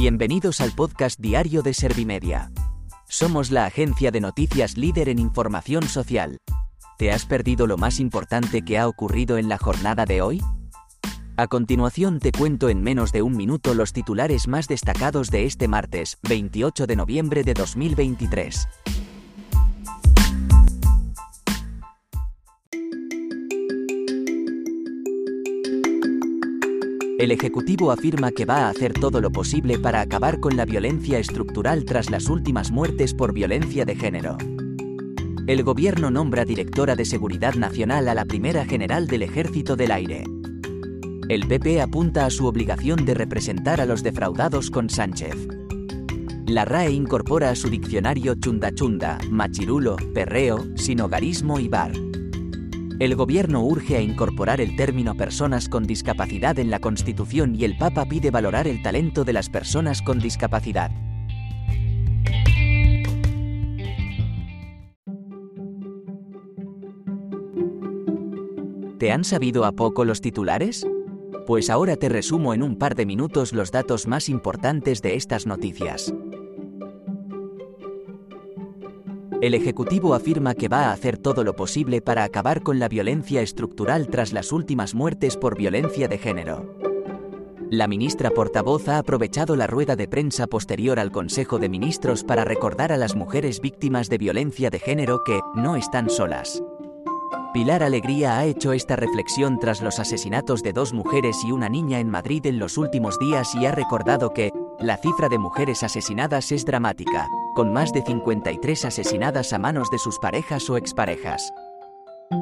Bienvenidos al podcast diario de Servimedia. Somos la agencia de noticias líder en información social. ¿Te has perdido lo más importante que ha ocurrido en la jornada de hoy? A continuación te cuento en menos de un minuto los titulares más destacados de este martes, 28 de noviembre de 2023. El Ejecutivo afirma que va a hacer todo lo posible para acabar con la violencia estructural tras las últimas muertes por violencia de género. El Gobierno nombra directora de Seguridad Nacional a la primera general del Ejército del Aire. El PP apunta a su obligación de representar a los defraudados con Sánchez. La RAE incorpora a su diccionario chunda chunda, machirulo, perreo, sinogarismo y bar. El gobierno urge a incorporar el término personas con discapacidad en la Constitución y el Papa pide valorar el talento de las personas con discapacidad. ¿Te han sabido a poco los titulares? Pues ahora te resumo en un par de minutos los datos más importantes de estas noticias. El Ejecutivo afirma que va a hacer todo lo posible para acabar con la violencia estructural tras las últimas muertes por violencia de género. La ministra portavoz ha aprovechado la rueda de prensa posterior al Consejo de Ministros para recordar a las mujeres víctimas de violencia de género que no están solas. Pilar Alegría ha hecho esta reflexión tras los asesinatos de dos mujeres y una niña en Madrid en los últimos días y ha recordado que la cifra de mujeres asesinadas es dramática, con más de 53 asesinadas a manos de sus parejas o exparejas.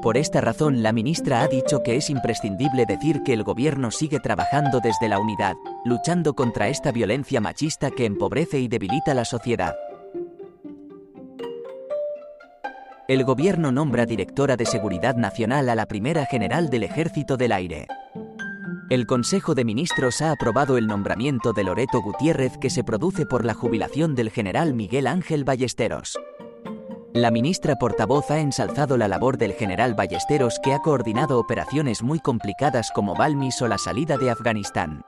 Por esta razón, la ministra ha dicho que es imprescindible decir que el gobierno sigue trabajando desde la unidad, luchando contra esta violencia machista que empobrece y debilita la sociedad. El gobierno nombra directora de Seguridad Nacional a la primera general del Ejército del Aire. El Consejo de Ministros ha aprobado el nombramiento de Loreto Gutiérrez que se produce por la jubilación del general Miguel Ángel Ballesteros. La ministra portavoz ha ensalzado la labor del general Ballesteros que ha coordinado operaciones muy complicadas como Balmis o la salida de Afganistán.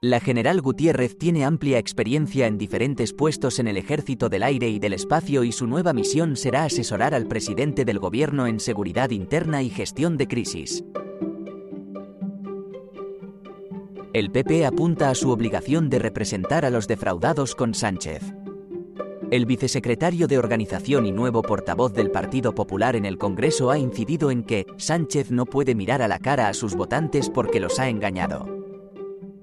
La general Gutiérrez tiene amplia experiencia en diferentes puestos en el ejército del aire y del espacio y su nueva misión será asesorar al presidente del gobierno en seguridad interna y gestión de crisis. El PP apunta a su obligación de representar a los defraudados con Sánchez. El vicesecretario de Organización y nuevo portavoz del Partido Popular en el Congreso ha incidido en que Sánchez no puede mirar a la cara a sus votantes porque los ha engañado.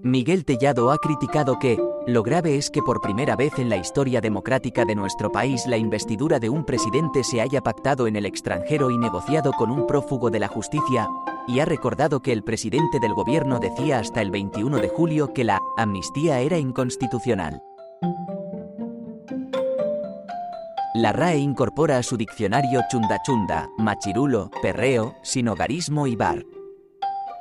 Miguel Tellado ha criticado que, lo grave es que por primera vez en la historia democrática de nuestro país la investidura de un presidente se haya pactado en el extranjero y negociado con un prófugo de la justicia, y ha recordado que el presidente del gobierno decía hasta el 21 de julio que la amnistía era inconstitucional. La RAE incorpora a su diccionario chunda chunda, machirulo, perreo, sinogarismo y bar.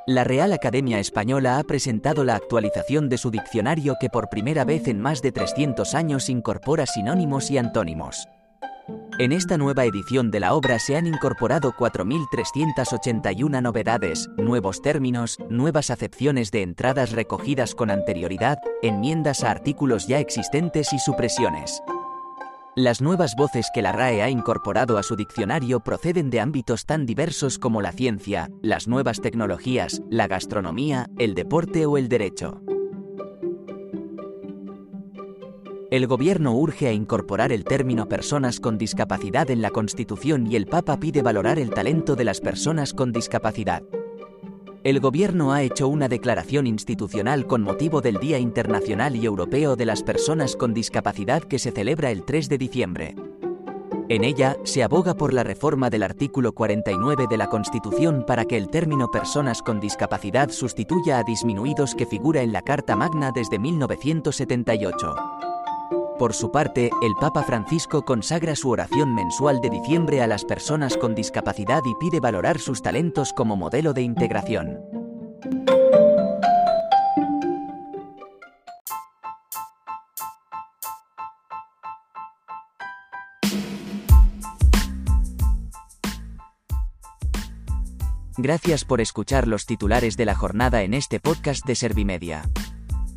La Real Academia Española ha presentado la actualización de su diccionario que por primera vez en más de 300 años incorpora sinónimos y antónimos. En esta nueva edición de la obra se han incorporado 4.381 novedades, nuevos términos, nuevas acepciones de entradas recogidas con anterioridad, enmiendas a artículos ya existentes y supresiones. Las nuevas voces que la RAE ha incorporado a su diccionario proceden de ámbitos tan diversos como la ciencia, las nuevas tecnologías, la gastronomía, el deporte o el derecho. El gobierno urge a incorporar el término personas con discapacidad en la Constitución y el Papa pide valorar el talento de las personas con discapacidad. El gobierno ha hecho una declaración institucional con motivo del Día Internacional y Europeo de las Personas con Discapacidad que se celebra el 3 de diciembre. En ella se aboga por la reforma del artículo 49 de la Constitución para que el término personas con discapacidad sustituya a disminuidos que figura en la Carta Magna desde 1978. Por su parte, el Papa Francisco consagra su oración mensual de diciembre a las personas con discapacidad y pide valorar sus talentos como modelo de integración. Gracias por escuchar los titulares de la jornada en este podcast de Servimedia.